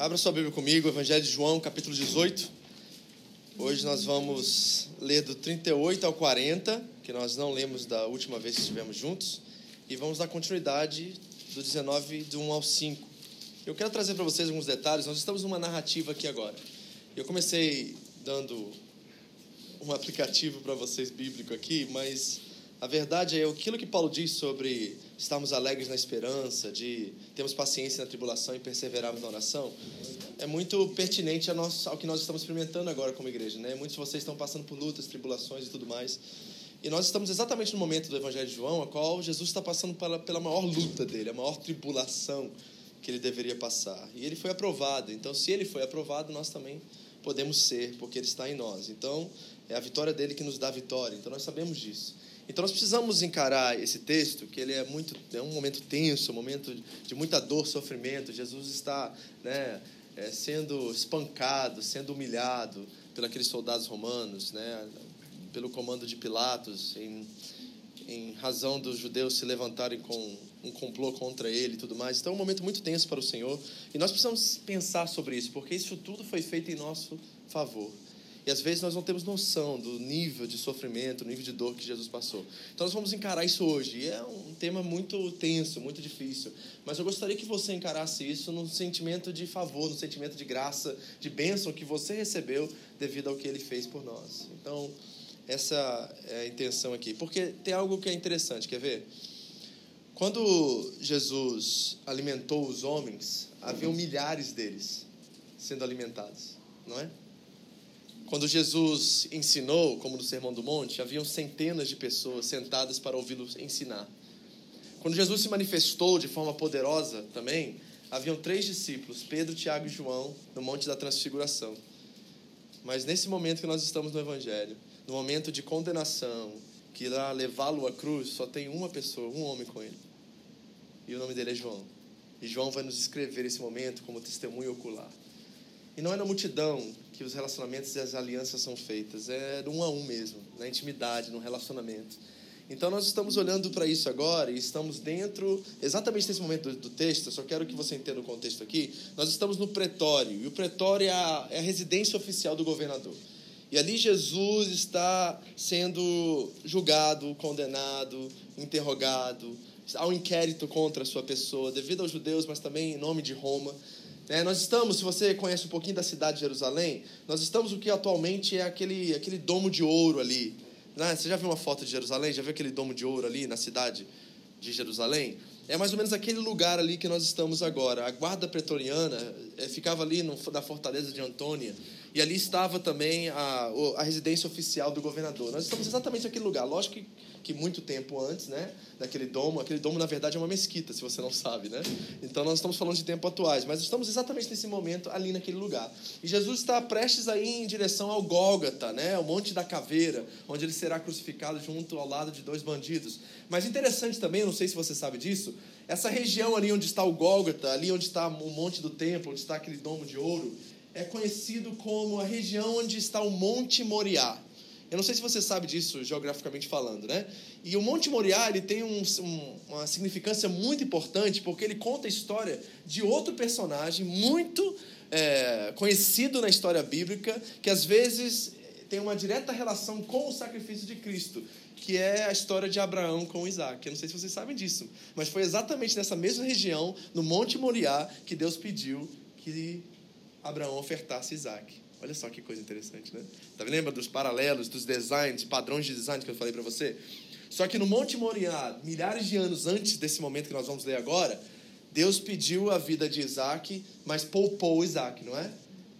Abra sua Bíblia comigo, Evangelho de João, capítulo 18. Hoje nós vamos ler do 38 ao 40, que nós não lemos da última vez que estivemos juntos, e vamos dar continuidade do 19, do 1 ao 5. Eu quero trazer para vocês alguns detalhes. Nós estamos numa narrativa aqui agora. Eu comecei dando um aplicativo para vocês bíblico aqui, mas a verdade é aquilo que Paulo diz sobre estarmos alegres na esperança, de termos paciência na tribulação e perseverarmos na oração, é muito pertinente ao que nós estamos experimentando agora como igreja. Né? Muitos de vocês estão passando por lutas, tribulações e tudo mais. E nós estamos exatamente no momento do Evangelho de João, a qual Jesus está passando pela, pela maior luta dele, a maior tribulação que ele deveria passar. E ele foi aprovado. Então, se ele foi aprovado, nós também podemos ser, porque ele está em nós. Então, é a vitória dele que nos dá vitória. Então, nós sabemos disso. Então nós precisamos encarar esse texto, que ele é muito é um momento tenso, um momento de muita dor, sofrimento. Jesus está, né, é, sendo espancado, sendo humilhado pelos soldados romanos, né, pelo comando de Pilatos, em, em razão dos judeus se levantarem com um complô contra ele e tudo mais. Então é um momento muito tenso para o Senhor. E nós precisamos pensar sobre isso, porque isso tudo foi feito em nosso favor. E às vezes nós não temos noção do nível de sofrimento, nível de dor que Jesus passou. Então nós vamos encarar isso hoje. E é um tema muito tenso, muito difícil. Mas eu gostaria que você encarasse isso num sentimento de favor, num sentimento de graça, de bênção que você recebeu devido ao que ele fez por nós. Então, essa é a intenção aqui. Porque tem algo que é interessante, quer ver? Quando Jesus alimentou os homens, haviam milhares deles sendo alimentados, não é? Quando Jesus ensinou, como no Sermão do Monte, haviam centenas de pessoas sentadas para ouvi-lo ensinar. Quando Jesus se manifestou de forma poderosa também, haviam três discípulos, Pedro, Tiago e João, no Monte da Transfiguração. Mas nesse momento que nós estamos no Evangelho, no momento de condenação, que irá levá-lo à cruz, só tem uma pessoa, um homem com ele. E o nome dele é João. E João vai nos escrever esse momento como testemunho ocular. E não é na multidão que os relacionamentos e as alianças são feitas, é um a um mesmo, na intimidade, no relacionamento. Então nós estamos olhando para isso agora e estamos dentro, exatamente nesse momento do, do, texto, eu só quero que você entenda o contexto aqui. Nós estamos no pretório, e o pretório é a, é a residência oficial do governador. E ali Jesus está sendo julgado, condenado, interrogado, há um inquérito contra a sua pessoa, devido aos judeus, mas também em nome de Roma. É, nós estamos, se você conhece um pouquinho da cidade de Jerusalém, nós estamos o que atualmente é aquele, aquele domo de ouro ali. Né? Você já viu uma foto de Jerusalém? Já viu aquele domo de ouro ali na cidade de Jerusalém? É mais ou menos aquele lugar ali que nós estamos agora. A guarda pretoriana é, ficava ali no, na fortaleza de Antônia. E ali estava também a, a residência oficial do governador. Nós estamos exatamente naquele lugar. Lógico que que muito tempo antes, né, daquele domo, aquele domo na verdade é uma mesquita, se você não sabe, né? Então nós estamos falando de tempos atuais, mas estamos exatamente nesse momento ali naquele lugar. E Jesus está prestes a ir em direção ao Gólgota, né, o Monte da Caveira, onde ele será crucificado junto ao lado de dois bandidos. Mas interessante também, não sei se você sabe disso, essa região ali onde está o Gólgota, ali onde está o Monte do Templo, onde está aquele domo de ouro, é conhecido como a região onde está o Monte Moriá. Eu não sei se você sabe disso geograficamente falando, né? E o Monte Moriá ele tem um, um, uma significância muito importante porque ele conta a história de outro personagem muito é, conhecido na história bíblica que às vezes tem uma direta relação com o sacrifício de Cristo, que é a história de Abraão com Isaac. Eu não sei se vocês sabem disso, mas foi exatamente nessa mesma região, no Monte Moriá, que Deus pediu que Abraão ofertasse Isaac. Olha só que coisa interessante, né? Tá, lembra dos paralelos, dos designs, padrões de design que eu falei para você? Só que no Monte Moriá, milhares de anos antes desse momento que nós vamos ler agora, Deus pediu a vida de Isaac, mas poupou Isaac, não é?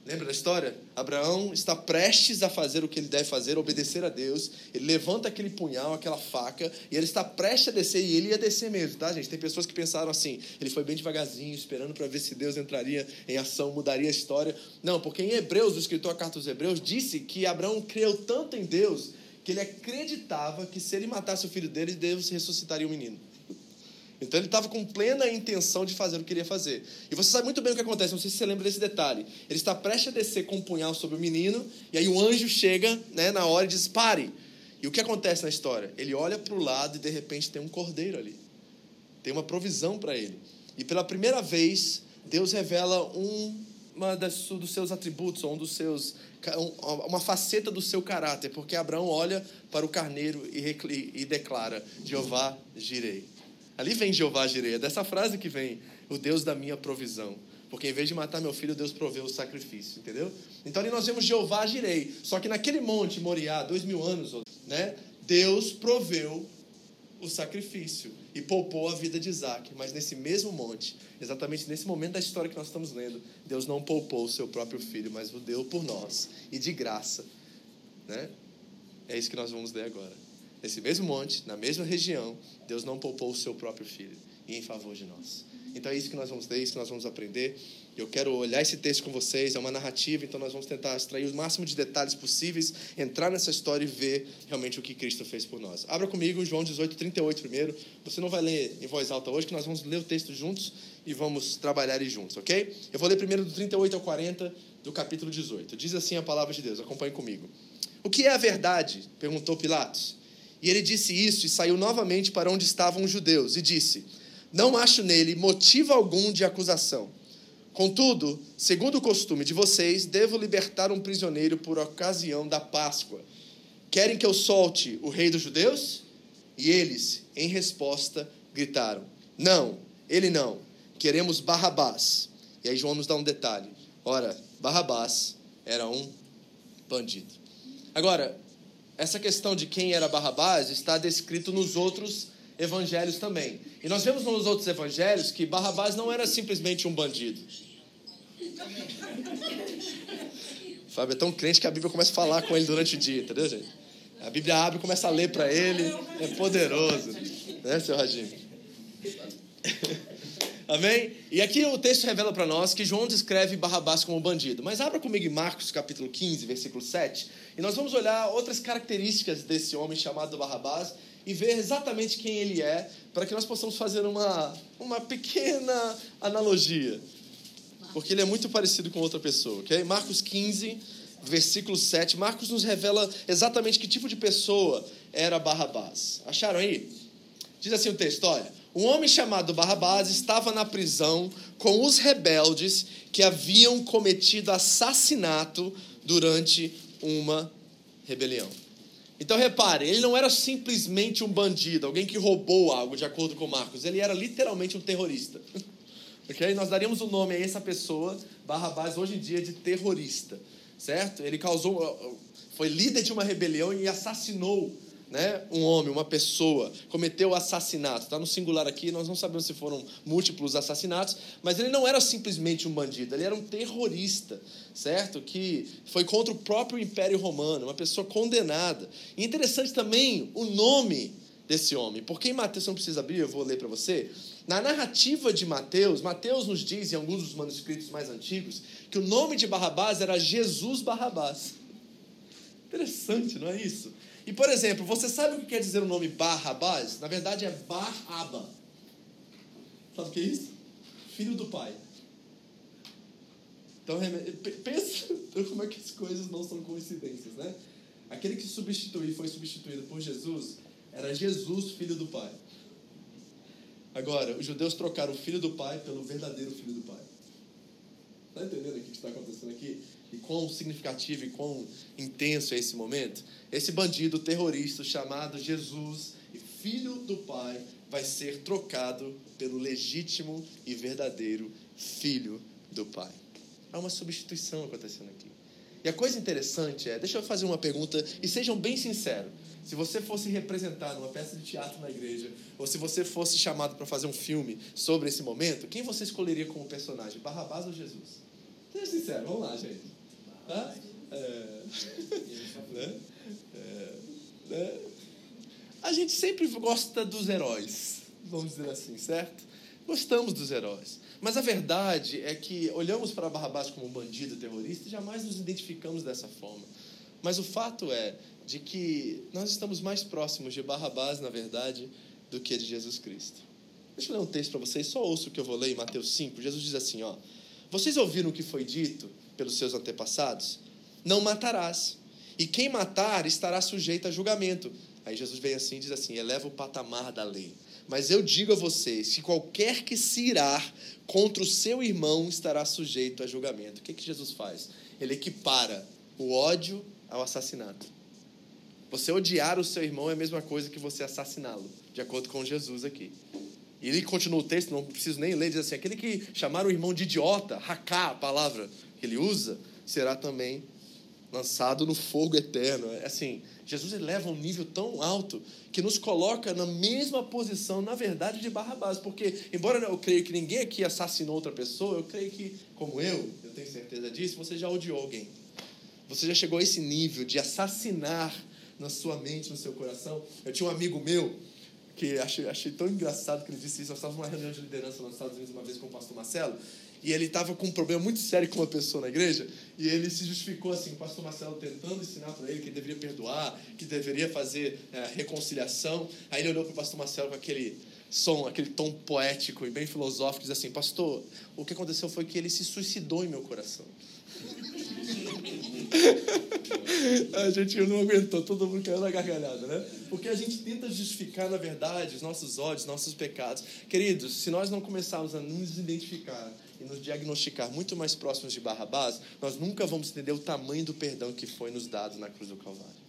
Lembra da história? Abraão está prestes a fazer o que ele deve fazer, obedecer a Deus. Ele levanta aquele punhal, aquela faca, e ele está prestes a descer, e ele ia descer mesmo, tá, gente? Tem pessoas que pensaram assim: ele foi bem devagarzinho, esperando para ver se Deus entraria em ação, mudaria a história. Não, porque em Hebreus, o escritor a carta dos Hebreus disse que Abraão creu tanto em Deus que ele acreditava que se ele matasse o filho dele, Deus ressuscitaria o menino. Então ele estava com plena intenção de fazer o que queria fazer. E você sabe muito bem o que acontece, não sei se você lembra desse detalhe. Ele está prestes a descer com um punhal sobre o menino, e aí o anjo chega né, na hora e diz: pare. E o que acontece na história? Ele olha para o lado e de repente tem um cordeiro ali. Tem uma provisão para ele. E pela primeira vez, Deus revela um, uma das, dos seus atributos, ou um dos seus, uma faceta do seu caráter, porque Abraão olha para o carneiro e, e declara: Jeová girei. Ali vem Jeová Jireh, é dessa frase que vem o Deus da minha provisão. Porque em vez de matar meu filho, Deus proveu o sacrifício, entendeu? Então ali nós vemos Jeová Jirei. Só que naquele monte, Moriá, dois mil anos, né? Deus proveu o sacrifício e poupou a vida de Isaac. Mas nesse mesmo monte, exatamente nesse momento da história que nós estamos lendo, Deus não poupou o seu próprio filho, mas o deu por nós e de graça. Né? É isso que nós vamos ler agora. Nesse mesmo monte, na mesma região, Deus não poupou o seu próprio filho e em favor de nós. Então é isso que nós vamos ler, é isso que nós vamos aprender. Eu quero olhar esse texto com vocês, é uma narrativa, então nós vamos tentar extrair o máximo de detalhes possíveis, entrar nessa história e ver realmente o que Cristo fez por nós. Abra comigo João 18, 38 primeiro. Você não vai ler em voz alta hoje, que nós vamos ler o texto juntos e vamos trabalhar juntos, ok? Eu vou ler primeiro do 38 ao 40 do capítulo 18. Diz assim a palavra de Deus, acompanhe comigo. O que é a verdade? perguntou Pilatos. E ele disse isso e saiu novamente para onde estavam os judeus e disse: Não acho nele motivo algum de acusação. Contudo, segundo o costume de vocês, devo libertar um prisioneiro por ocasião da Páscoa. Querem que eu solte o rei dos judeus? E eles, em resposta, gritaram: Não, ele não. Queremos Barrabás. E aí João nos dá um detalhe. Ora, Barrabás era um bandido. Agora, essa questão de quem era Barrabás está descrito nos outros evangelhos também. E nós vemos nos outros evangelhos que Barrabás não era simplesmente um bandido. Fábio é tão crente que a Bíblia começa a falar com ele durante o dia, entendeu, gente? A Bíblia abre e começa a ler para ele. É poderoso. Né, seu Radinho? Amém? E aqui o texto revela para nós que João descreve Barrabás como bandido. Mas abra comigo em Marcos capítulo 15, versículo 7, e nós vamos olhar outras características desse homem chamado Barrabás e ver exatamente quem ele é, para que nós possamos fazer uma, uma pequena analogia. Porque ele é muito parecido com outra pessoa, ok? Marcos 15, versículo 7. Marcos nos revela exatamente que tipo de pessoa era Barrabás. Acharam aí? Diz assim o texto, olha um homem chamado Barrabás estava na prisão com os rebeldes que haviam cometido assassinato durante uma rebelião. Então repare, ele não era simplesmente um bandido, alguém que roubou algo, de acordo com Marcos. Ele era literalmente um terrorista. Okay? Nós daríamos o um nome a essa pessoa, Barrabás, hoje em dia, de terrorista. Certo? Ele causou, foi líder de uma rebelião e assassinou né, um homem, uma pessoa, cometeu assassinato. Está no singular aqui, nós não sabemos se foram múltiplos assassinatos, mas ele não era simplesmente um bandido, ele era um terrorista, certo? Que foi contra o próprio Império Romano, uma pessoa condenada. E interessante também o nome desse homem, porque em Mateus, você não precisa abrir, eu vou ler para você. Na narrativa de Mateus, Mateus nos diz, em alguns dos manuscritos mais antigos, que o nome de Barrabás era Jesus Barrabás. Interessante, não é isso? E, por exemplo, você sabe o que quer dizer o nome Barrabás? Na verdade é Baraba. Sabe o que é isso? Filho do pai. Então, pensa como é que as coisas não são coincidências, né? Aquele que substituiu, foi substituído por Jesus, era Jesus, filho do pai. Agora, os judeus trocaram o filho do pai pelo verdadeiro filho do pai. Está entendendo o que está acontecendo aqui? E quão significativo e quão intenso é esse momento? Esse bandido terrorista chamado Jesus, filho do Pai, vai ser trocado pelo legítimo e verdadeiro filho do Pai. Há uma substituição acontecendo aqui. E a coisa interessante é, deixa eu fazer uma pergunta e sejam bem sinceros. Se você fosse representar numa peça de teatro na igreja, ou se você fosse chamado para fazer um filme sobre esse momento, quem você escolheria como personagem, Barrabás ou Jesus? Seja sincero, vamos lá, gente. É. né? É. Né? A gente sempre gosta dos heróis, vamos dizer assim, certo? Gostamos dos heróis. Mas a verdade é que olhamos para Barrabás como um bandido terrorista e jamais nos identificamos dessa forma. Mas o fato é de que nós estamos mais próximos de Barrabás, na verdade, do que de Jesus Cristo. Deixa eu ler um texto para vocês, só ouço o que eu vou ler em Mateus 5. Jesus diz assim, ó: Vocês ouviram o que foi dito pelos seus antepassados? Não matarás. E quem matar estará sujeito a julgamento. Aí Jesus vem assim e diz assim: eleva o patamar da lei. Mas eu digo a vocês que qualquer que se irar contra o seu irmão estará sujeito a julgamento. O que, que Jesus faz? Ele equipara o ódio ao assassinato. Você odiar o seu irmão é a mesma coisa que você assassiná-lo, de acordo com Jesus aqui. E ele continua o texto, não preciso nem ler, diz assim: aquele que chamar o irmão de idiota, racá, a palavra que ele usa, será também lançado no fogo eterno. É assim, Jesus eleva um nível tão alto que nos coloca na mesma posição, na verdade, de Barrabás. Porque, embora eu creia que ninguém aqui assassinou outra pessoa, eu creio que, como eu, eu tenho certeza disso, você já odiou alguém. Você já chegou a esse nível de assassinar na sua mente, no seu coração. Eu tinha um amigo meu que achei, achei tão engraçado que ele disse isso. Nós estávamos numa reunião de liderança nos Estados Unidos uma vez com o pastor Marcelo e ele estava com um problema muito sério com uma pessoa na igreja, e ele se justificou assim, o pastor Marcelo tentando ensinar para ele que ele deveria perdoar, que deveria fazer é, reconciliação. Aí ele olhou para o pastor Marcelo com aquele som, aquele tom poético e bem filosófico, e diz assim: Pastor, o que aconteceu foi que ele se suicidou em meu coração. a gente não aguentou, todo mundo caiu na gargalhada, né? Porque a gente tenta justificar, na verdade, os nossos ódios, nossos pecados. Queridos, se nós não começarmos a nos identificar e nos diagnosticar muito mais próximos de Barrabás, nós nunca vamos entender o tamanho do perdão que foi nos dado na cruz do Calvário.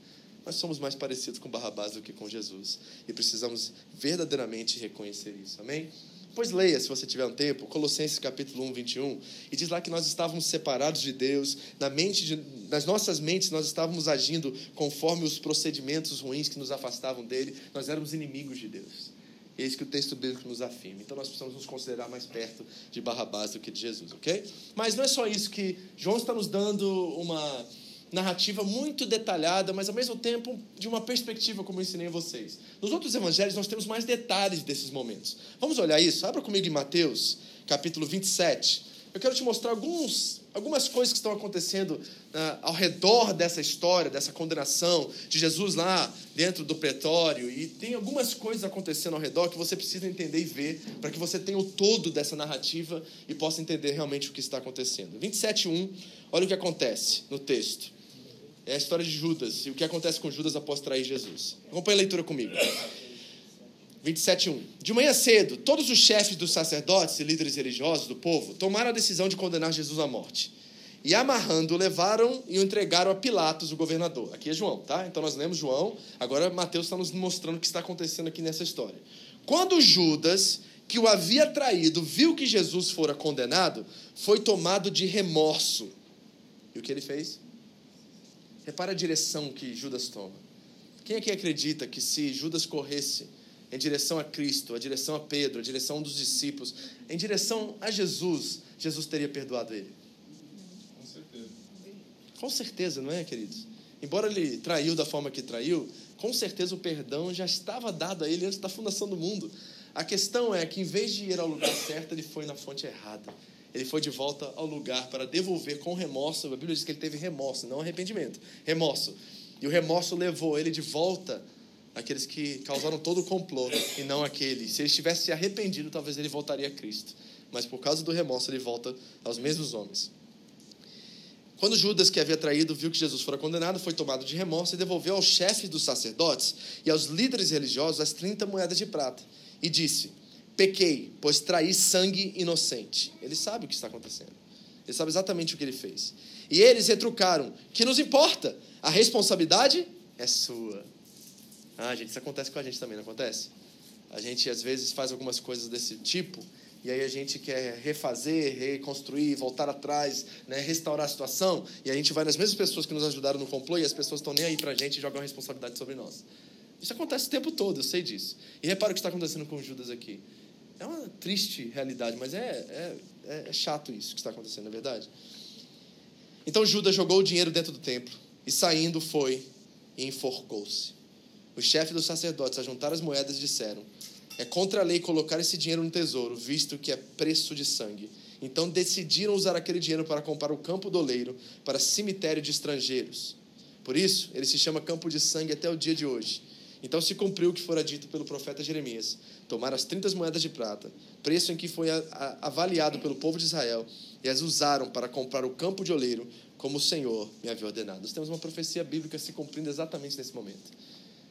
Nós somos mais parecidos com Barrabás do que com Jesus e precisamos verdadeiramente reconhecer isso. Amém? Pois leia, se você tiver um tempo, Colossenses capítulo 1, 21, e diz lá que nós estávamos separados de Deus, na mente de, nas nossas mentes nós estávamos agindo conforme os procedimentos ruins que nos afastavam dele, nós éramos inimigos de Deus. Eis que o texto bíblico nos afirma. Então nós precisamos nos considerar mais perto de Barrabás do que de Jesus, ok? Mas não é só isso que João está nos dando uma narrativa muito detalhada, mas ao mesmo tempo de uma perspectiva, como eu ensinei a vocês. Nos outros evangelhos nós temos mais detalhes desses momentos. Vamos olhar isso? Abra comigo em Mateus, capítulo 27. Eu quero te mostrar alguns, algumas coisas que estão acontecendo uh, ao redor dessa história, dessa condenação de Jesus lá dentro do pretório. E tem algumas coisas acontecendo ao redor que você precisa entender e ver para que você tenha o todo dessa narrativa e possa entender realmente o que está acontecendo. 27.1, olha o que acontece no texto. É a história de Judas e o que acontece com Judas após trair Jesus. Acompanhe a leitura comigo. 27.1. De manhã cedo, todos os chefes dos sacerdotes e líderes religiosos do povo tomaram a decisão de condenar Jesus à morte. E amarrando, levaram e o entregaram a Pilatos, o governador. Aqui é João, tá? Então nós lemos João, agora Mateus está nos mostrando o que está acontecendo aqui nessa história. Quando Judas, que o havia traído, viu que Jesus fora condenado, foi tomado de remorso. E o que ele fez? Repara a direção que Judas toma. Quem que acredita que se Judas corresse em direção a Cristo, a direção a Pedro, a direção dos discípulos, em direção a Jesus, Jesus teria perdoado ele? Com certeza. Com certeza, não é, queridos? Embora ele traiu da forma que traiu, com certeza o perdão já estava dado a ele antes da fundação do mundo. A questão é que, em vez de ir ao lugar certo, ele foi na fonte errada. Ele foi de volta ao lugar para devolver com remorso. A Bíblia diz que ele teve remorso, não arrependimento. Remorso. E o remorso levou ele de volta àqueles que causaram todo o complô e não aquele. Se ele tivesse se arrependido, talvez ele voltaria a Cristo. Mas por causa do remorso, ele volta aos mesmos homens. Quando Judas, que havia traído, viu que Jesus fora condenado, foi tomado de remorso e devolveu aos chefes dos sacerdotes e aos líderes religiosos as 30 moedas de prata. E disse: Pequei, pois traí sangue inocente. Ele sabe o que está acontecendo. Ele sabe exatamente o que ele fez. E eles retrucaram: Que nos importa? A responsabilidade é sua. Ah, gente, isso acontece com a gente também, não acontece? A gente às vezes faz algumas coisas desse tipo e aí a gente quer refazer, reconstruir, voltar atrás, né, restaurar a situação, e a gente vai nas mesmas pessoas que nos ajudaram no complô e as pessoas estão nem aí pra gente e jogam a responsabilidade sobre nós. Isso acontece o tempo todo, eu sei disso. E repara o que está acontecendo com Judas aqui. É uma triste realidade, mas é, é, é chato isso que está acontecendo, é verdade? Então Judas jogou o dinheiro dentro do templo e saindo foi e enforcou-se. Os chefes dos sacerdotes ajuntaram as moedas e disseram: É contra a lei colocar esse dinheiro no tesouro, visto que é preço de sangue. Então decidiram usar aquele dinheiro para comprar o campo do oleiro para cemitério de estrangeiros. Por isso, ele se chama campo de sangue até o dia de hoje. Então se cumpriu o que fora dito pelo profeta Jeremias: Tomaram as 30 moedas de prata, preço em que foi avaliado pelo povo de Israel, e as usaram para comprar o campo de oleiro, como o Senhor me havia ordenado. Nós temos uma profecia bíblica se cumprindo exatamente nesse momento.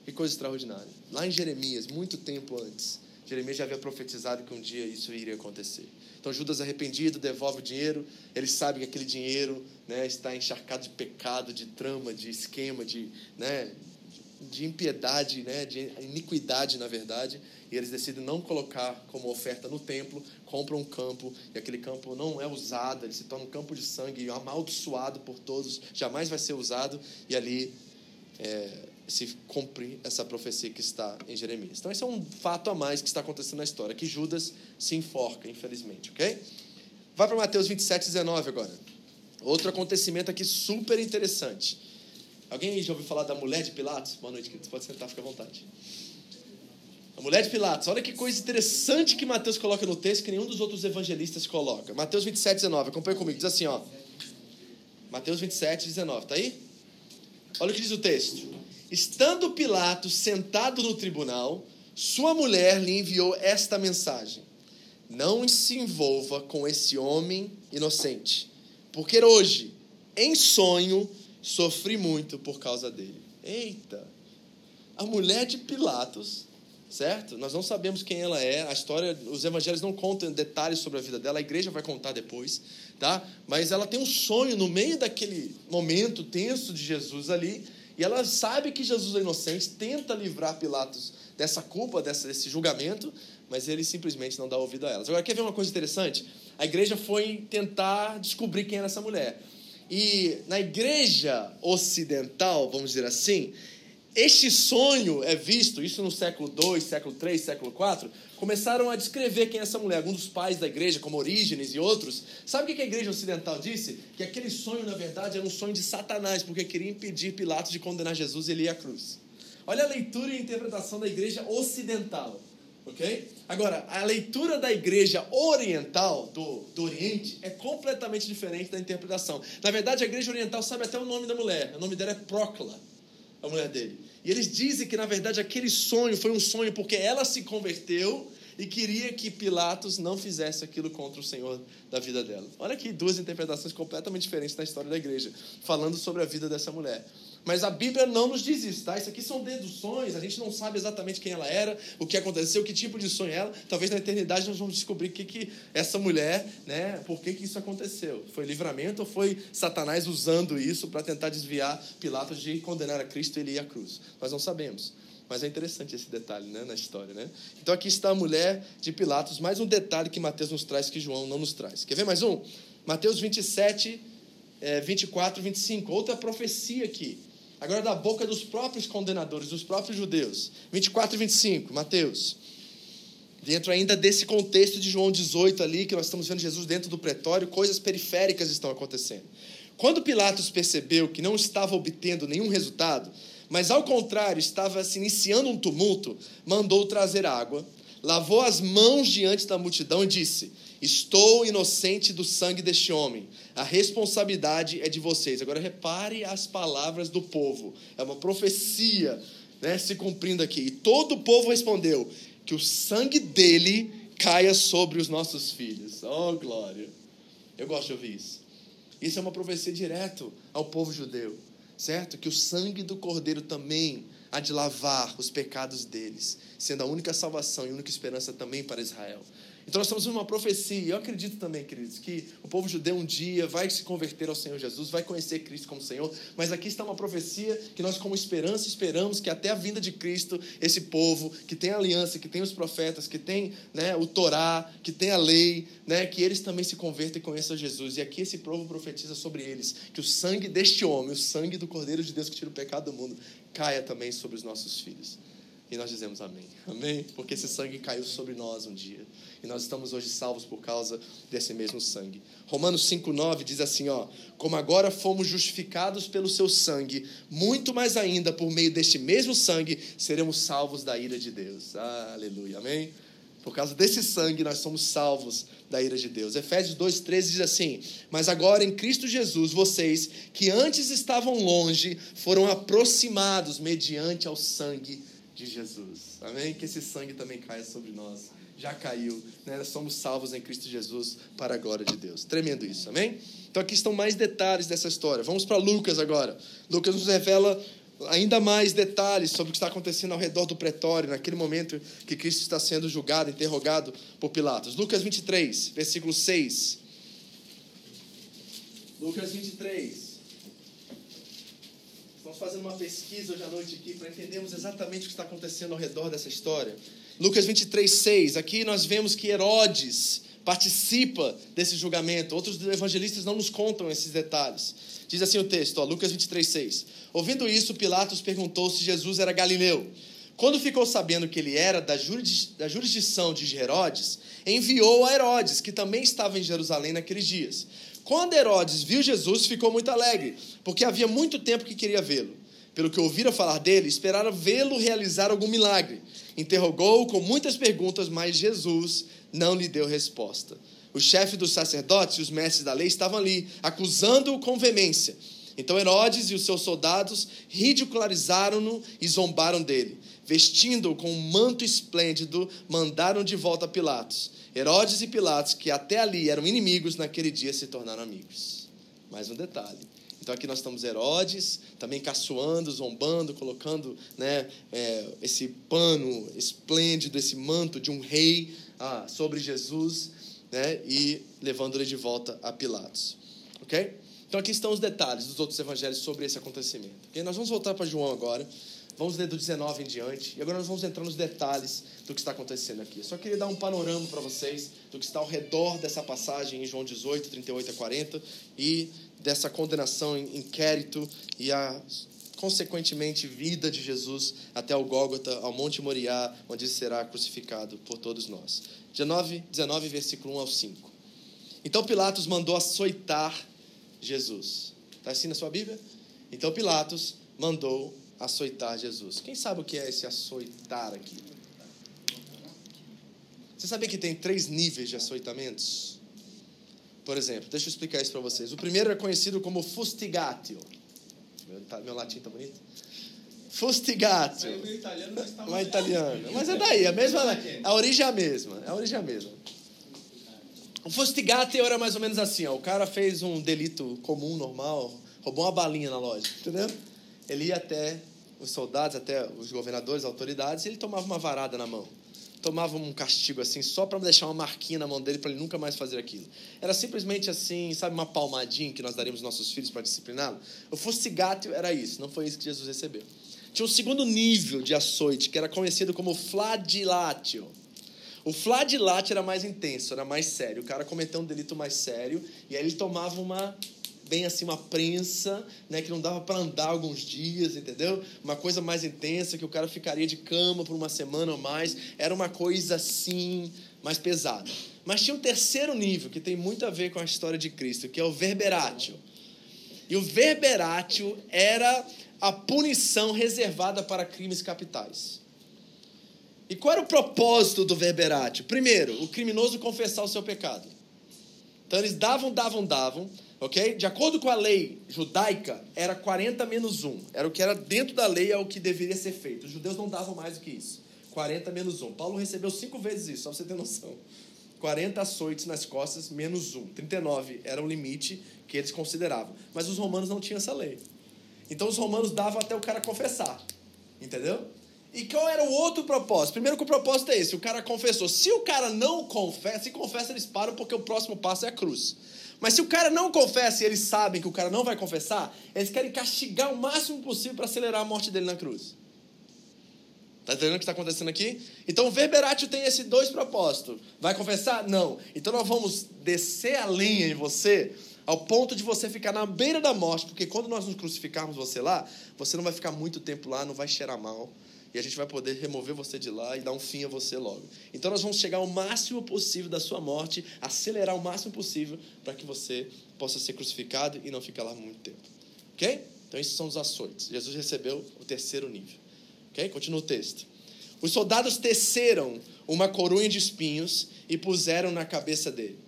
Que coisa extraordinária. Lá em Jeremias, muito tempo antes, Jeremias já havia profetizado que um dia isso iria acontecer. Então Judas arrependido devolve o dinheiro, ele sabe que aquele dinheiro né, está encharcado de pecado, de trama, de esquema, de, né, de impiedade, né, de iniquidade, na verdade, e eles decidem não colocar como oferta no templo, compram um campo, e aquele campo não é usado, ele se torna um campo de sangue, amaldiçoado por todos, jamais vai ser usado, e ali é, se cumpre essa profecia que está em Jeremias. Então, esse é um fato a mais que está acontecendo na história, que Judas se enforca, infelizmente, ok? Vai para Mateus 27, 19 agora. Outro acontecimento aqui super interessante. Alguém já ouviu falar da mulher de Pilatos? Boa noite, queridos. Pode sentar, fica à vontade. A mulher de Pilatos. Olha que coisa interessante que Mateus coloca no texto que nenhum dos outros evangelistas coloca. Mateus 27, 19. Acompanha comigo. Diz assim, ó. Mateus 27, 19. Tá aí? Olha o que diz o texto. Estando Pilatos sentado no tribunal, sua mulher lhe enviou esta mensagem: Não se envolva com esse homem inocente, porque hoje, em sonho, sofri muito por causa dele. Eita! A mulher de Pilatos, certo? Nós não sabemos quem ela é, a história, os evangelhos não contam detalhes sobre a vida dela, a igreja vai contar depois, tá? Mas ela tem um sonho no meio daquele momento tenso de Jesus ali e ela sabe que Jesus é inocente, tenta livrar Pilatos dessa culpa, desse julgamento, mas ele simplesmente não dá ouvido a elas. Agora, quer ver uma coisa interessante? A igreja foi tentar descobrir quem era essa mulher. E na igreja ocidental, vamos dizer assim, este sonho é visto, isso no século II, século III, século IV, começaram a descrever quem é essa mulher. Alguns dos pais da igreja, como Orígenes e outros, sabe o que a igreja ocidental disse? Que aquele sonho, na verdade, era um sonho de Satanás, porque queria impedir Pilatos de condenar Jesus e ele ia à cruz. Olha a leitura e interpretação da igreja ocidental. Ok? Agora, a leitura da igreja oriental, do, do Oriente, é completamente diferente da interpretação. Na verdade, a igreja oriental sabe até o nome da mulher. O nome dela é Procla a mulher dele. E eles dizem que, na verdade, aquele sonho foi um sonho porque ela se converteu e queria que Pilatos não fizesse aquilo contra o Senhor da vida dela. Olha aqui duas interpretações completamente diferentes da história da igreja, falando sobre a vida dessa mulher. Mas a Bíblia não nos diz isso, tá? Isso aqui são deduções, a gente não sabe exatamente quem ela era, o que aconteceu, que tipo de sonho ela. Talvez na eternidade nós vamos descobrir que, que essa mulher, né, por que, que isso aconteceu. Foi livramento ou foi Satanás usando isso para tentar desviar Pilatos de condenar a Cristo e ele ir à cruz? Nós não sabemos. Mas é interessante esse detalhe né, na história. Né? Então aqui está a mulher de Pilatos, mais um detalhe que Mateus nos traz que João não nos traz. Quer ver mais um? Mateus 27, é, 24, 25. Outra profecia aqui. Agora da boca dos próprios condenadores, dos próprios judeus. 24 e 25, Mateus. Dentro ainda desse contexto de João 18 ali, que nós estamos vendo Jesus dentro do pretório, coisas periféricas estão acontecendo. Quando Pilatos percebeu que não estava obtendo nenhum resultado, mas ao contrário estava se iniciando um tumulto, mandou trazer água, lavou as mãos diante da multidão e disse: Estou inocente do sangue deste homem. A responsabilidade é de vocês. Agora repare as palavras do povo. É uma profecia né, se cumprindo aqui. E todo o povo respondeu: Que o sangue dele caia sobre os nossos filhos. Oh, glória. Eu gosto de ouvir isso. Isso é uma profecia direto ao povo judeu, certo? Que o sangue do cordeiro também há de lavar os pecados deles, sendo a única salvação e a única esperança também para Israel. Então nós estamos numa profecia. Eu acredito também, queridos, que o povo judeu um dia vai se converter ao Senhor Jesus, vai conhecer Cristo como Senhor. Mas aqui está uma profecia que nós, como esperança, esperamos que até a vinda de Cristo, esse povo que tem a aliança, que tem os profetas, que tem né, o Torá, que tem a lei, né, que eles também se convertam e conheçam Jesus. E aqui esse povo profetiza sobre eles que o sangue deste homem, o sangue do Cordeiro de Deus que tira o pecado do mundo, caia também sobre os nossos filhos. E nós dizemos amém. Amém? Porque esse sangue caiu sobre nós um dia. E nós estamos hoje salvos por causa desse mesmo sangue. Romanos 5,9 diz assim: ó, como agora fomos justificados pelo seu sangue, muito mais ainda por meio deste mesmo sangue seremos salvos da ira de Deus. Ah, aleluia. Amém? Por causa desse sangue, nós somos salvos da ira de Deus. Efésios 2,13 diz assim: Mas agora em Cristo Jesus, vocês que antes estavam longe, foram aproximados mediante ao sangue de Jesus. Amém? Que esse sangue também caia sobre nós. Já caiu, né? Somos salvos em Cristo Jesus para a glória de Deus. Tremendo isso, amém? Então aqui estão mais detalhes dessa história. Vamos para Lucas agora. Lucas nos revela ainda mais detalhes sobre o que está acontecendo ao redor do pretório, naquele momento que Cristo está sendo julgado, interrogado por Pilatos. Lucas 23, versículo 6. Lucas 23. Estamos fazendo uma pesquisa hoje à noite aqui para entendermos exatamente o que está acontecendo ao redor dessa história. Lucas 23, 6. Aqui nós vemos que Herodes participa desse julgamento. Outros evangelistas não nos contam esses detalhes. Diz assim o texto, ó, Lucas 23, 6. Ouvindo isso, Pilatos perguntou se Jesus era galileu. Quando ficou sabendo que ele era da jurisdição de Herodes, enviou a Herodes, que também estava em Jerusalém naqueles dias. Quando Herodes viu Jesus, ficou muito alegre, porque havia muito tempo que queria vê-lo. Pelo que ouvira falar dele, esperara vê-lo realizar algum milagre. Interrogou-o com muitas perguntas, mas Jesus não lhe deu resposta. O chefe dos sacerdotes e os mestres da lei estavam ali, acusando-o com veemência. Então Herodes e os seus soldados ridicularizaram-no e zombaram dele. Vestindo-o com um manto esplêndido, mandaram de volta a Pilatos. Herodes e Pilatos, que até ali eram inimigos, naquele dia se tornaram amigos. Mais um detalhe. Então aqui nós estamos Herodes, também caçoando, zombando, colocando né, é, esse pano esplêndido, esse manto de um rei ah, sobre Jesus né, e levando ele de volta a Pilatos. Ok? Então aqui estão os detalhes dos outros evangelhos sobre esse acontecimento. Okay? Nós vamos voltar para João agora. Vamos ler do 19 em diante. E agora nós vamos entrar nos detalhes do que está acontecendo aqui. Eu só queria dar um panorama para vocês do que está ao redor dessa passagem em João 18, 38 a 40 e dessa condenação, inquérito e a consequentemente vida de Jesus até o Gólgota, ao Monte Moriá, onde será crucificado por todos nós. 19, 19, versículo 1 ao 5. Então Pilatos mandou açoitar Jesus. Está assim na sua Bíblia? Então Pilatos mandou açoitar Jesus. Quem sabe o que é esse açoitar aqui? Você sabia que tem três níveis de açoitamentos? Por exemplo, deixa eu explicar isso para vocês. O primeiro é conhecido como fustigatio. Meu, tá, meu latim tá bonito? Fustigatio. Meu italiano Não é italiano. Mas é daí, a mesma. A origem é a mesma. A origem é a mesma. O fustigatio era mais ou menos assim, ó. O cara fez um delito comum, normal, roubou uma balinha na loja, entendeu? Ele ia até os soldados, até os governadores, autoridades, e ele tomava uma varada na mão. Tomava um castigo assim, só para deixar uma marquinha na mão dele para ele nunca mais fazer aquilo. Era simplesmente assim, sabe, uma palmadinha que nós daríamos aos nossos filhos para discipliná-lo? O fustigatio era isso, não foi isso que Jesus recebeu. Tinha um segundo nível de açoite, que era conhecido como fladilatio. O fladilatio era mais intenso, era mais sério. O cara cometeu um delito mais sério e aí ele tomava uma bem assim uma prensa, né, que não dava para andar alguns dias, entendeu? Uma coisa mais intensa que o cara ficaria de cama por uma semana ou mais, era uma coisa assim mais pesada. Mas tinha um terceiro nível que tem muito a ver com a história de Cristo, que é o verberatio. E o verberatio era a punição reservada para crimes capitais. E qual era o propósito do verberatio? Primeiro, o criminoso confessar o seu pecado. Então eles davam, davam, davam, ok? De acordo com a lei judaica, era 40 menos 1. Era o que era dentro da lei, é o que deveria ser feito. Os judeus não davam mais do que isso. 40 menos 1. Paulo recebeu cinco vezes isso, só pra você ter noção. 40 açoites nas costas, menos 1. 39 era o limite que eles consideravam. Mas os romanos não tinham essa lei. Então os romanos davam até o cara confessar. Entendeu? E qual era o outro propósito? Primeiro que o propósito é esse, o cara confessou. Se o cara não confessa, se confessa eles param porque o próximo passo é a cruz. Mas se o cara não confessa e eles sabem que o cara não vai confessar, eles querem castigar o máximo possível para acelerar a morte dele na cruz. Tá entendendo o que está acontecendo aqui? Então o verberatio tem esses dois propósitos. Vai confessar? Não. Então nós vamos descer a lenha em você ao ponto de você ficar na beira da morte, porque quando nós nos crucificarmos você lá, você não vai ficar muito tempo lá, não vai cheirar mal e a gente vai poder remover você de lá e dar um fim a você logo. Então nós vamos chegar ao máximo possível da sua morte, acelerar o máximo possível para que você possa ser crucificado e não ficar lá muito tempo. Ok? Então esses são os açoites. Jesus recebeu o terceiro nível. Ok? Continua o texto. Os soldados teceram uma coroa de espinhos e puseram na cabeça dele.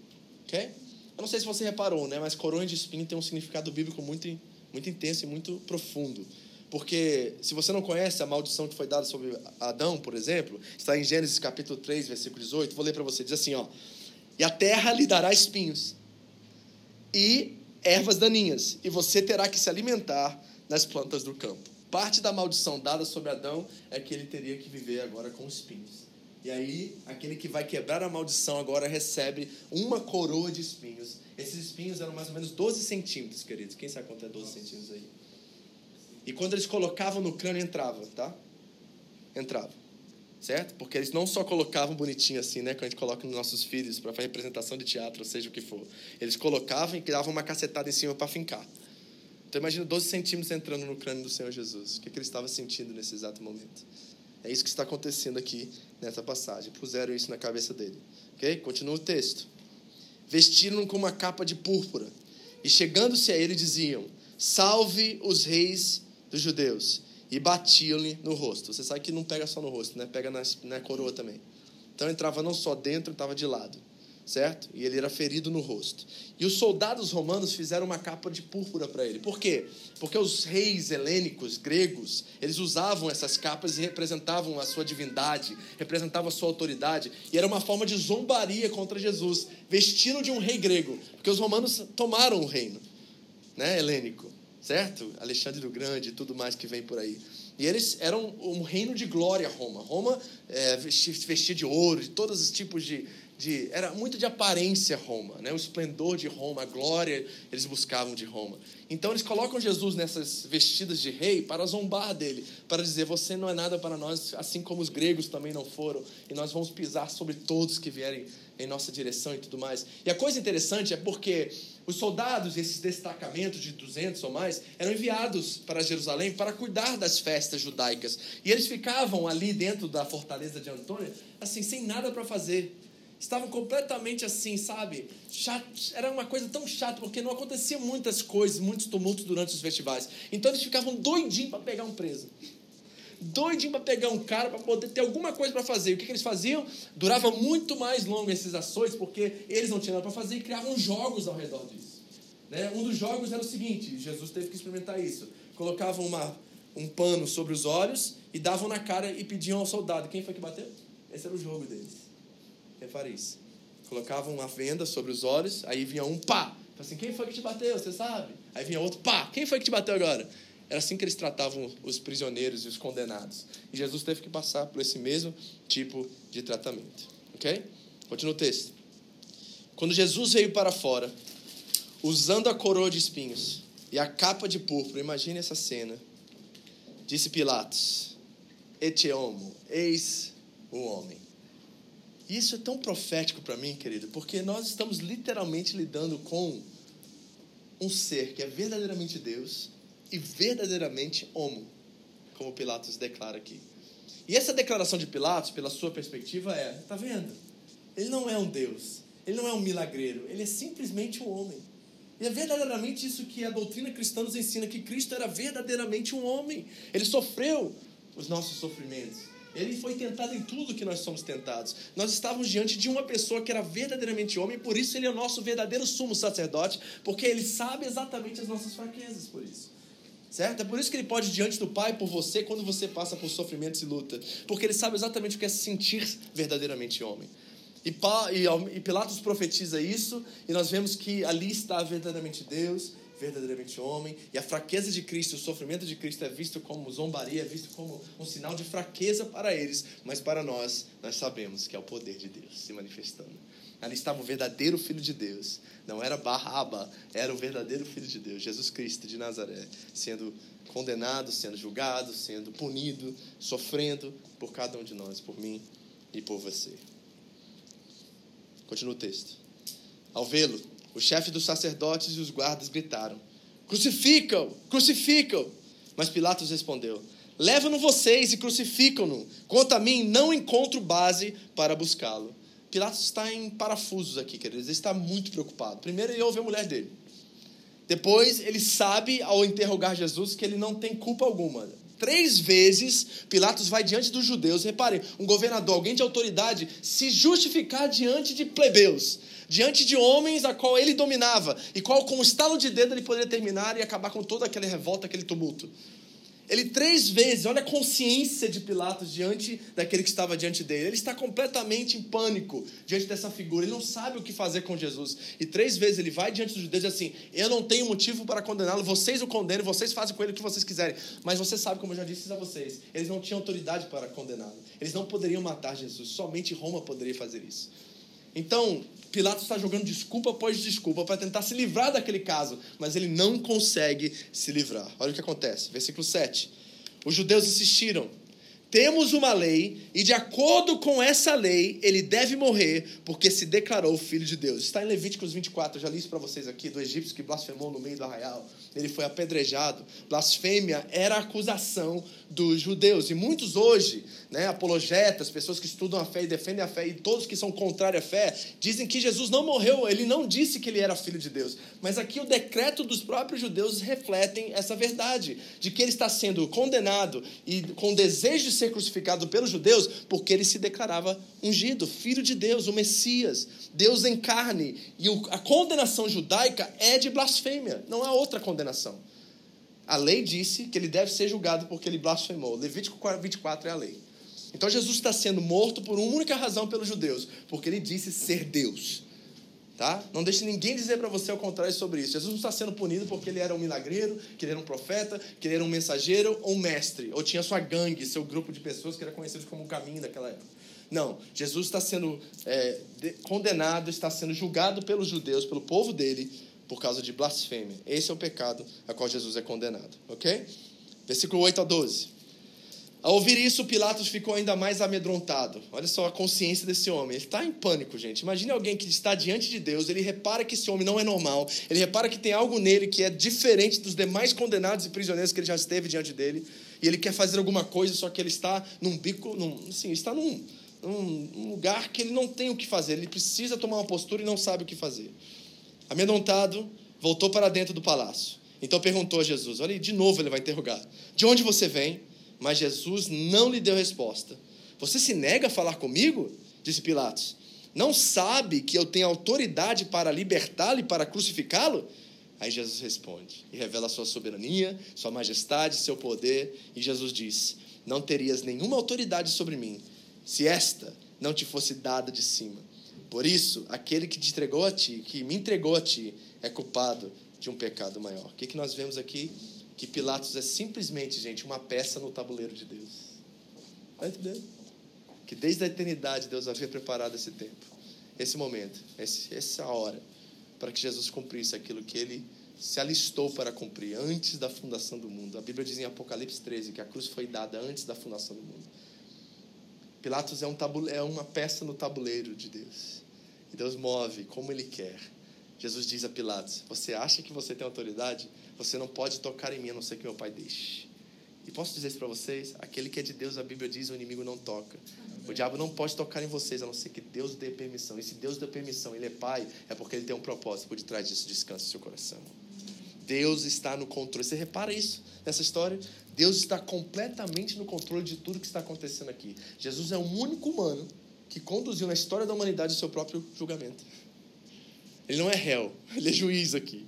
Ok? Eu não sei se você reparou, né? Mas coroa de espinho tem um significado bíblico muito, muito intenso e muito profundo. Porque se você não conhece a maldição que foi dada sobre Adão, por exemplo, está em Gênesis capítulo 3, versículo 18, vou ler para você, diz assim, ó: "E a terra lhe dará espinhos e ervas daninhas, e você terá que se alimentar das plantas do campo." Parte da maldição dada sobre Adão é que ele teria que viver agora com espinhos. E aí, aquele que vai quebrar a maldição agora recebe uma coroa de espinhos. Esses espinhos eram mais ou menos 12 centímetros, queridos. Quem sabe quanto é 12 centímetros aí? E quando eles colocavam no crânio, entrava, tá? Entrava. Certo? Porque eles não só colocavam bonitinho assim, né? Quando a gente coloca nos nossos filhos para fazer representação de teatro, ou seja o que for. Eles colocavam e davam uma cacetada em cima para fincar. Então imagina 12 centímetros entrando no crânio do Senhor Jesus. O que, que ele estava sentindo nesse exato momento? É isso que está acontecendo aqui nessa passagem. Puseram isso na cabeça dele. Ok? Continua o texto. Vestiram com uma capa de púrpura. E chegando-se a ele diziam: Salve os reis dos judeus e batiam-lhe no rosto. Você sabe que não pega só no rosto, né? Pega na, na coroa também. Então entrava não só dentro, estava de lado, certo? E ele era ferido no rosto. E os soldados romanos fizeram uma capa de púrpura para ele. Por quê? Porque os reis helênicos, gregos, eles usavam essas capas e representavam a sua divindade, representavam a sua autoridade. E era uma forma de zombaria contra Jesus, vestindo de um rei grego, porque os romanos tomaram o reino, né, helênico certo? Alexandre do Grande e tudo mais que vem por aí. E eles eram um reino de glória, Roma. Roma é, vestia de ouro, de todos os tipos de, de. Era muito de aparência, Roma. Né? O esplendor de Roma, a glória eles buscavam de Roma. Então eles colocam Jesus nessas vestidas de rei para zombar dele, para dizer: Você não é nada para nós, assim como os gregos também não foram, e nós vamos pisar sobre todos que vierem em nossa direção e tudo mais. E a coisa interessante é porque os soldados, esses destacamentos de 200 ou mais, eram enviados para Jerusalém para cuidar das festas judaicas. E eles ficavam ali dentro da fortaleza de Antônio, assim, sem nada para fazer. Estavam completamente assim, sabe? Era uma coisa tão chata, porque não acontecia muitas coisas, muitos tumultos durante os festivais. Então eles ficavam doidinhos para pegar um preso doidinho para pegar um cara para poder ter alguma coisa para fazer. O que, que, eles faziam? Durava muito mais longo esses ações, porque eles não tinham nada para fazer e criavam jogos ao redor disso. Né? Um dos jogos era o seguinte: Jesus teve que experimentar isso. Colocavam uma, um pano sobre os olhos e davam na cara e pediam ao soldado: quem foi que bateu? Esse era o jogo deles. Repare isso. Colocavam uma venda sobre os olhos, aí vinha um pá. Assim, quem foi que te bateu? Você sabe? Aí vinha outro pá. Quem foi que te bateu agora? Era assim que eles tratavam os prisioneiros e os condenados. E Jesus teve que passar por esse mesmo tipo de tratamento. Ok? Continua o texto. Quando Jesus veio para fora, usando a coroa de espinhos e a capa de púrpura, imagine essa cena. Disse Pilatos: Ete homo, eis o homem. Isso é tão profético para mim, querido, porque nós estamos literalmente lidando com um ser que é verdadeiramente Deus e verdadeiramente homo, como Pilatos declara aqui. E essa declaração de Pilatos, pela sua perspectiva, é: tá vendo? Ele não é um Deus, ele não é um milagreiro, ele é simplesmente um homem. E é verdadeiramente isso que a doutrina cristã nos ensina: que Cristo era verdadeiramente um homem. Ele sofreu os nossos sofrimentos. Ele foi tentado em tudo que nós somos tentados. Nós estávamos diante de uma pessoa que era verdadeiramente homem, por isso ele é o nosso verdadeiro sumo sacerdote, porque ele sabe exatamente as nossas fraquezas por isso. Certo? É por isso que ele pode ir diante do Pai por você quando você passa por sofrimentos e luta. Porque ele sabe exatamente o que é sentir verdadeiramente homem. E, Pilatos profetiza isso, e nós vemos que ali está verdadeiramente Deus, verdadeiramente homem, e a fraqueza de Cristo, o sofrimento de Cristo é visto como zombaria, é visto como um sinal de fraqueza para eles, mas para nós, nós sabemos que é o poder de Deus se manifestando. Ali estava o verdadeiro Filho de Deus. Não era Barraba, era o verdadeiro Filho de Deus, Jesus Cristo de Nazaré, sendo condenado, sendo julgado, sendo punido, sofrendo por cada um de nós, por mim e por você. Continua o texto. Ao vê-lo, o chefe dos sacerdotes e os guardas gritaram: Crucificam! Crucificam! Mas Pilatos respondeu: Levam-no vocês e crucificam-no. Quanto a mim, não encontro base para buscá-lo. Pilatos está em parafusos aqui, queridos. Ele está muito preocupado. Primeiro, ele ouve a mulher dele. Depois, ele sabe, ao interrogar Jesus, que ele não tem culpa alguma. Três vezes, Pilatos vai diante dos judeus. Reparem, um governador, alguém de autoridade, se justificar diante de plebeus, diante de homens a qual ele dominava, e qual, com um estalo de dedo, ele poderia terminar e acabar com toda aquela revolta, aquele tumulto. Ele três vezes, olha a consciência de Pilatos diante daquele que estava diante dele. Ele está completamente em pânico diante dessa figura. Ele não sabe o que fazer com Jesus. E três vezes ele vai diante dos judeus e diz assim: Eu não tenho motivo para condená-lo. Vocês o condenam, vocês fazem com ele o que vocês quiserem. Mas você sabe, como eu já disse a vocês, eles não tinham autoridade para condená-lo. Eles não poderiam matar Jesus. Somente Roma poderia fazer isso. Então, Pilatos está jogando desculpa após desculpa para tentar se livrar daquele caso, mas ele não consegue se livrar. Olha o que acontece, versículo 7. Os judeus insistiram: temos uma lei, e de acordo com essa lei, ele deve morrer, porque se declarou filho de Deus. Está em Levíticos 24, eu já li isso para vocês aqui, do egípcio que blasfemou no meio do arraial. Ele foi apedrejado. Blasfêmia era acusação dos judeus. E muitos hoje, né, apologetas, pessoas que estudam a fé e defendem a fé, e todos que são contrários à fé, dizem que Jesus não morreu, ele não disse que ele era filho de Deus. Mas aqui o decreto dos próprios judeus refletem essa verdade, de que ele está sendo condenado e com desejo de ser crucificado pelos judeus, porque ele se declarava ungido, filho de Deus, o Messias, Deus em carne. E a condenação judaica é de blasfêmia, não há outra condenação. A lei disse que ele deve ser julgado porque ele blasfemou. Levítico 24 é a lei. Então Jesus está sendo morto por uma única razão pelos judeus, porque ele disse ser Deus. Tá? Não deixe ninguém dizer para você o contrário sobre isso. Jesus não está sendo punido porque ele era um milagreiro, que ele era um profeta, que ele era um mensageiro ou um mestre, ou tinha sua gangue, seu grupo de pessoas que era conhecido como o caminho daquela época. Não, Jesus está sendo é, condenado, está sendo julgado pelos judeus, pelo povo dele, por causa de blasfêmia. Esse é o pecado a qual Jesus é condenado. Ok? Versículo 8 a 12. Ao ouvir isso, Pilatos ficou ainda mais amedrontado. Olha só a consciência desse homem. Ele está em pânico, gente. Imagine alguém que está diante de Deus, ele repara que esse homem não é normal, ele repara que tem algo nele que é diferente dos demais condenados e prisioneiros que ele já esteve diante dele, e ele quer fazer alguma coisa, só que ele está num bico, num, assim, está num, num lugar que ele não tem o que fazer, ele precisa tomar uma postura e não sabe o que fazer. Amedrontado, voltou para dentro do palácio. Então perguntou a Jesus: Olha, de novo ele vai interrogar: De onde você vem? Mas Jesus não lhe deu resposta. Você se nega a falar comigo? Disse Pilatos. Não sabe que eu tenho autoridade para libertá-lo e para crucificá-lo? Aí Jesus responde e revela sua soberania, sua majestade, seu poder. E Jesus diz: Não terias nenhuma autoridade sobre mim se esta não te fosse dada de cima. Por isso, aquele que te entregou a ti, que me entregou a ti, é culpado de um pecado maior. O que, que nós vemos aqui? Que Pilatos é simplesmente, gente, uma peça no tabuleiro de Deus. Está entendendo? Que desde a eternidade Deus havia preparado esse tempo, esse momento, essa hora, para que Jesus cumprisse aquilo que ele se alistou para cumprir antes da fundação do mundo. A Bíblia diz em Apocalipse 13 que a cruz foi dada antes da fundação do mundo. Pilatos é, um é uma peça no tabuleiro de Deus. E Deus move como Ele quer. Jesus diz a Pilatos: Você acha que você tem autoridade? Você não pode tocar em mim a não ser que meu Pai deixe. E posso dizer isso para vocês? Aquele que é de Deus, a Bíblia diz: o inimigo não toca. O diabo não pode tocar em vocês a não ser que Deus dê permissão. E se Deus dê permissão, Ele é Pai, é porque Ele tem um propósito por detrás disso. Descanse seu coração. Deus está no controle. Você repara isso nessa história? Deus está completamente no controle de tudo que está acontecendo aqui. Jesus é o único humano que conduziu na história da humanidade o seu próprio julgamento. Ele não é réu, ele é juiz aqui.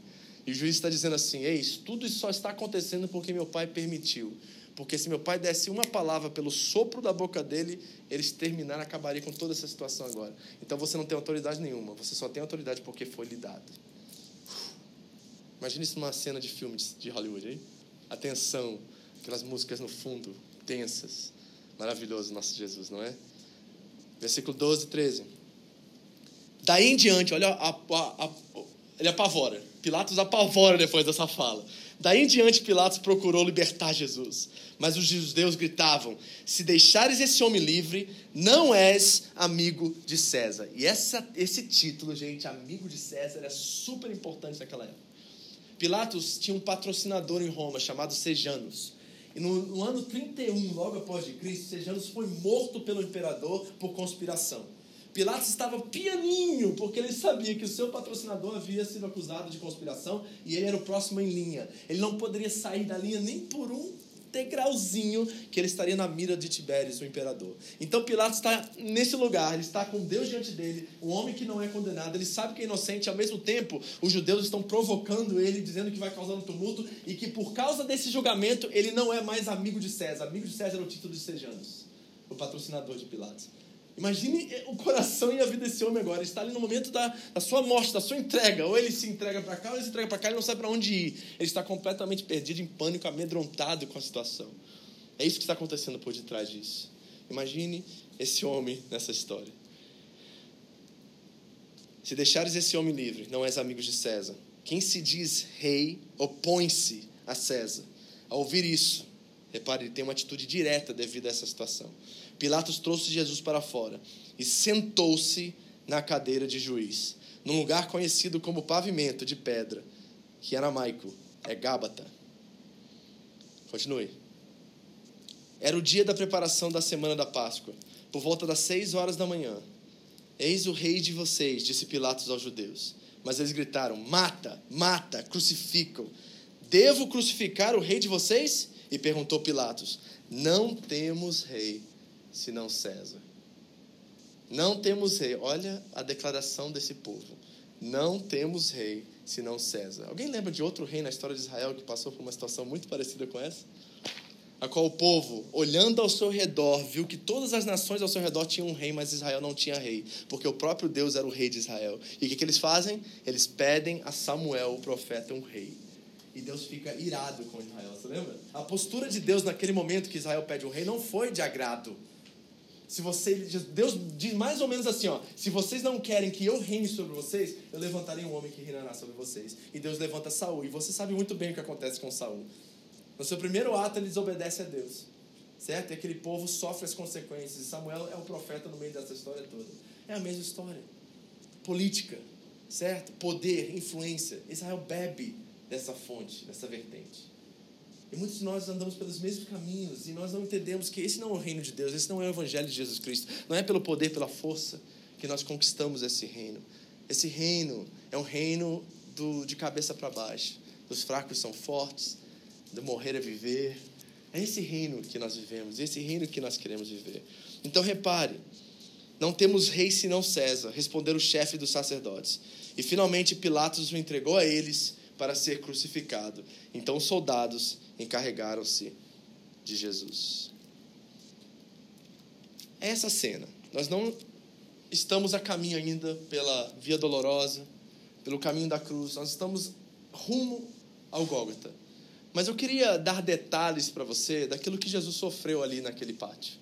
E o juiz está dizendo assim: Eis, tudo isso só está acontecendo porque meu pai permitiu. Porque se meu pai desse uma palavra pelo sopro da boca dele, eles terminaram, acabaria com toda essa situação agora. Então você não tem autoridade nenhuma, você só tem autoridade porque foi lhe dado. Imagina isso numa cena de filme de Hollywood aí. Atenção, aquelas músicas no fundo, tensas. Maravilhoso nosso Jesus, não é? Versículo 12, 13. Daí em diante, olha, a, a, a, ele apavora. Pilatos apavora depois dessa fala. Daí em diante, Pilatos procurou libertar Jesus. Mas os judeus gritavam: Se deixares esse homem livre, não és amigo de César. E essa, esse título, gente, amigo de César, é super importante naquela época. Pilatos tinha um patrocinador em Roma chamado Sejanus. E no, no ano 31, logo após de Cristo, Sejanus foi morto pelo imperador por conspiração. Pilatos estava pianinho, porque ele sabia que o seu patrocinador havia sido acusado de conspiração e ele era o próximo em linha. Ele não poderia sair da linha nem por um degrauzinho que ele estaria na mira de Tibérios, o imperador. Então Pilatos está nesse lugar, ele está com Deus diante dele, um homem que não é condenado, ele sabe que é inocente, ao mesmo tempo os judeus estão provocando ele, dizendo que vai causar um tumulto e que por causa desse julgamento ele não é mais amigo de César. Amigo de César é o título de Sejanos, o patrocinador de Pilatos. Imagine o coração e a vida desse homem agora. Ele está ali no momento da, da sua morte, da sua entrega. Ou ele se entrega para cá, ou ele se entrega para cá, ele não sabe para onde ir. Ele está completamente perdido, em pânico, amedrontado com a situação. É isso que está acontecendo por detrás disso. Imagine esse homem nessa história. Se deixares esse homem livre, não és amigo de César. Quem se diz rei opõe-se a César. Ao ouvir isso, repare, ele tem uma atitude direta devido a essa situação. Pilatos trouxe Jesus para fora e sentou-se na cadeira de juiz, num lugar conhecido como pavimento de pedra, que aramaico é Gábata. Continue. Era o dia da preparação da semana da Páscoa, por volta das seis horas da manhã. Eis o rei de vocês, disse Pilatos aos judeus. Mas eles gritaram: Mata, mata, crucificam. Devo crucificar o rei de vocês? E perguntou Pilatos: Não temos rei senão César. Não temos rei. Olha a declaração desse povo. Não temos rei senão César. Alguém lembra de outro rei na história de Israel que passou por uma situação muito parecida com essa? A qual o povo, olhando ao seu redor, viu que todas as nações ao seu redor tinham um rei, mas Israel não tinha rei, porque o próprio Deus era o rei de Israel. E o que, que eles fazem? Eles pedem a Samuel, o profeta, um rei. E Deus fica irado com Israel, você lembra? A postura de Deus naquele momento que Israel pede um rei não foi de agrado se você, Deus diz mais ou menos assim, ó, se vocês não querem que eu reine sobre vocês, eu levantarei um homem que reinará sobre vocês. E Deus levanta Saul, e você sabe muito bem o que acontece com Saul. No seu primeiro ato ele desobedece a Deus. Certo? E aquele povo sofre as consequências. E Samuel é o profeta no meio dessa história toda. É a mesma história. Política, certo? Poder, influência. Israel bebe dessa fonte, dessa vertente. E muitos de nós andamos pelos mesmos caminhos e nós não entendemos que esse não é o reino de Deus, esse não é o evangelho de Jesus Cristo. Não é pelo poder, pela força que nós conquistamos esse reino. Esse reino é um reino do, de cabeça para baixo. Os fracos são fortes, do morrer é viver. É esse reino que nós vivemos, esse reino que nós queremos viver. Então repare, não temos rei senão César, respondeu o chefe dos sacerdotes. E finalmente Pilatos o entregou a eles para ser crucificado. Então os soldados encarregaram-se de Jesus. É essa cena. Nós não estamos a caminho ainda pela via dolorosa, pelo caminho da cruz. Nós estamos rumo ao Gólgota. Mas eu queria dar detalhes para você daquilo que Jesus sofreu ali naquele pátio.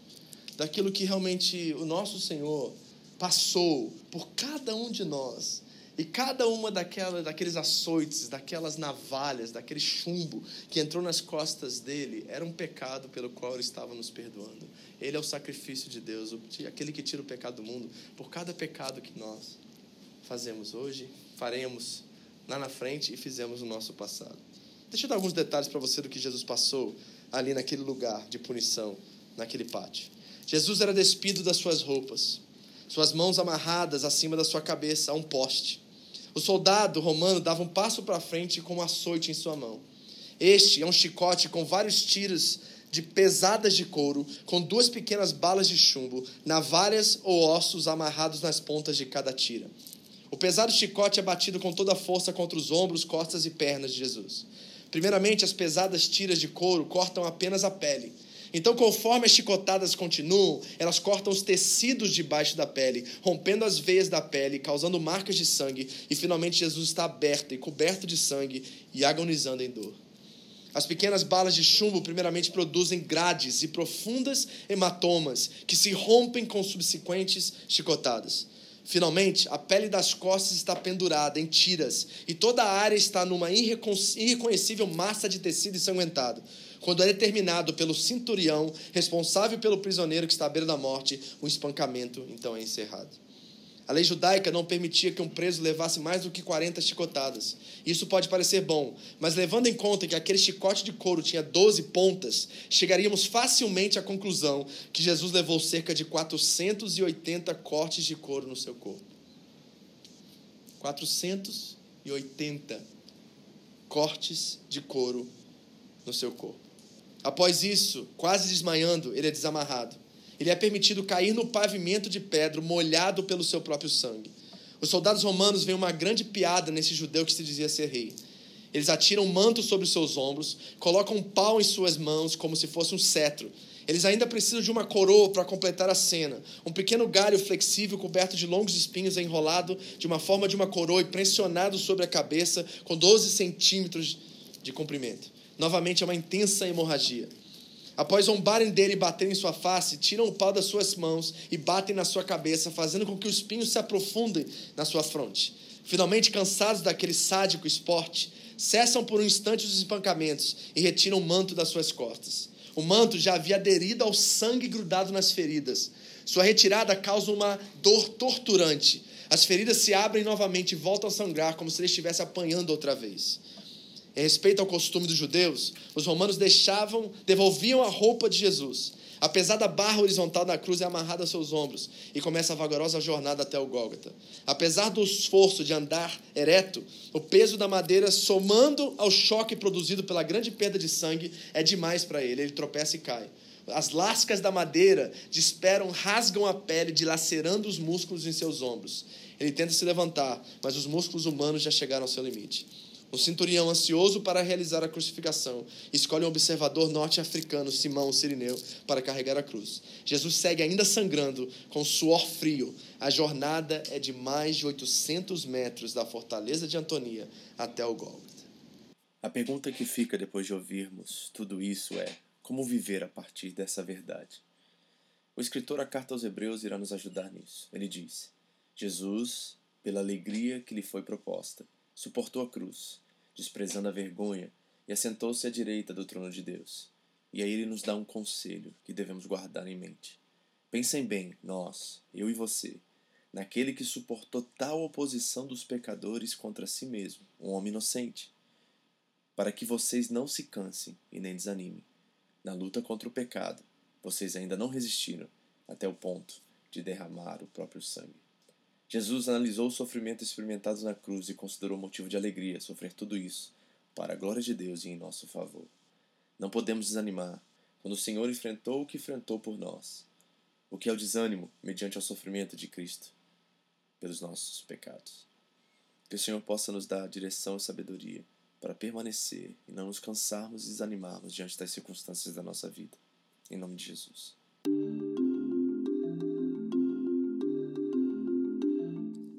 Daquilo que realmente o nosso Senhor passou por cada um de nós e cada uma daquela, daqueles açoites, daquelas navalhas, daquele chumbo que entrou nas costas dele, era um pecado pelo qual ele estava nos perdoando. Ele é o sacrifício de Deus, aquele que tira o pecado do mundo. Por cada pecado que nós fazemos hoje, faremos lá na frente e fizemos no nosso passado. Deixa eu dar alguns detalhes para você do que Jesus passou ali naquele lugar de punição, naquele pátio. Jesus era despido das suas roupas, suas mãos amarradas acima da sua cabeça a um poste. O soldado romano dava um passo para frente com um açoite em sua mão. Este é um chicote com vários tiros de pesadas de couro, com duas pequenas balas de chumbo, navalhas ou ossos amarrados nas pontas de cada tira. O pesado chicote é batido com toda a força contra os ombros, costas e pernas de Jesus. Primeiramente, as pesadas tiras de couro cortam apenas a pele então, conforme as chicotadas continuam, elas cortam os tecidos debaixo da pele, rompendo as veias da pele, causando marcas de sangue, e finalmente Jesus está aberto e coberto de sangue e agonizando em dor. As pequenas balas de chumbo, primeiramente, produzem grades e profundas hematomas que se rompem com subsequentes chicotadas. Finalmente, a pele das costas está pendurada em tiras e toda a área está numa irreconhecível massa de tecido ensanguentado. Quando é determinado pelo cinturião, responsável pelo prisioneiro que está à beira da morte, o espancamento então é encerrado. A lei judaica não permitia que um preso levasse mais do que 40 chicotadas. Isso pode parecer bom, mas levando em conta que aquele chicote de couro tinha 12 pontas, chegaríamos facilmente à conclusão que Jesus levou cerca de 480 cortes de couro no seu corpo. 480 cortes de couro no seu corpo. Após isso, quase desmaiando, ele é desamarrado. Ele é permitido cair no pavimento de pedra, molhado pelo seu próprio sangue. Os soldados romanos veem uma grande piada nesse judeu que se dizia ser rei. Eles atiram um manto sobre os seus ombros, colocam um pau em suas mãos como se fosse um cetro. Eles ainda precisam de uma coroa para completar a cena. Um pequeno galho flexível coberto de longos espinhos é enrolado de uma forma de uma coroa e pressionado sobre a cabeça com 12 centímetros de comprimento. Novamente é uma intensa hemorragia. Após zombarem dele e baterem em sua face, tiram o pau das suas mãos e batem na sua cabeça, fazendo com que os espinhos se aprofundem na sua fronte. Finalmente, cansados daquele sádico esporte, cessam por um instante os espancamentos e retiram o manto das suas costas. O manto já havia aderido ao sangue grudado nas feridas. Sua retirada causa uma dor torturante. As feridas se abrem novamente e voltam a sangrar como se ele estivesse apanhando outra vez. Em respeito ao costume dos judeus, os romanos deixavam, devolviam a roupa de Jesus. A pesada barra horizontal da cruz é amarrada aos seus ombros e começa a vagarosa jornada até o Gólgota. Apesar do esforço de andar ereto, o peso da madeira, somando ao choque produzido pela grande perda de sangue, é demais para ele. Ele tropeça e cai. As lascas da madeira desesperam, rasgam a pele, dilacerando os músculos em seus ombros. Ele tenta se levantar, mas os músculos humanos já chegaram ao seu limite. Um centurião ansioso para realizar a crucificação escolhe um observador norte-africano, Simão Sirineu, para carregar a cruz. Jesus segue ainda sangrando, com suor frio. A jornada é de mais de 800 metros da fortaleza de Antonia até o Gólgota. A pergunta que fica depois de ouvirmos tudo isso é: como viver a partir dessa verdade? O escritor A Carta aos Hebreus irá nos ajudar nisso. Ele diz: Jesus, pela alegria que lhe foi proposta, suportou a cruz, desprezando a vergonha, e assentou-se à direita do trono de Deus. E aí ele nos dá um conselho que devemos guardar em mente. Pensem bem, nós, eu e você, naquele que suportou tal oposição dos pecadores contra si mesmo, um homem inocente, para que vocês não se cansem e nem desanimem. Na luta contra o pecado, vocês ainda não resistiram até o ponto de derramar o próprio sangue. Jesus analisou os sofrimentos experimentados na cruz e considerou motivo de alegria sofrer tudo isso, para a glória de Deus e em nosso favor. Não podemos desanimar quando o Senhor enfrentou o que enfrentou por nós. O que é o desânimo mediante o sofrimento de Cristo pelos nossos pecados. Que o Senhor possa nos dar direção e sabedoria para permanecer e não nos cansarmos e desanimarmos diante das circunstâncias da nossa vida. Em nome de Jesus.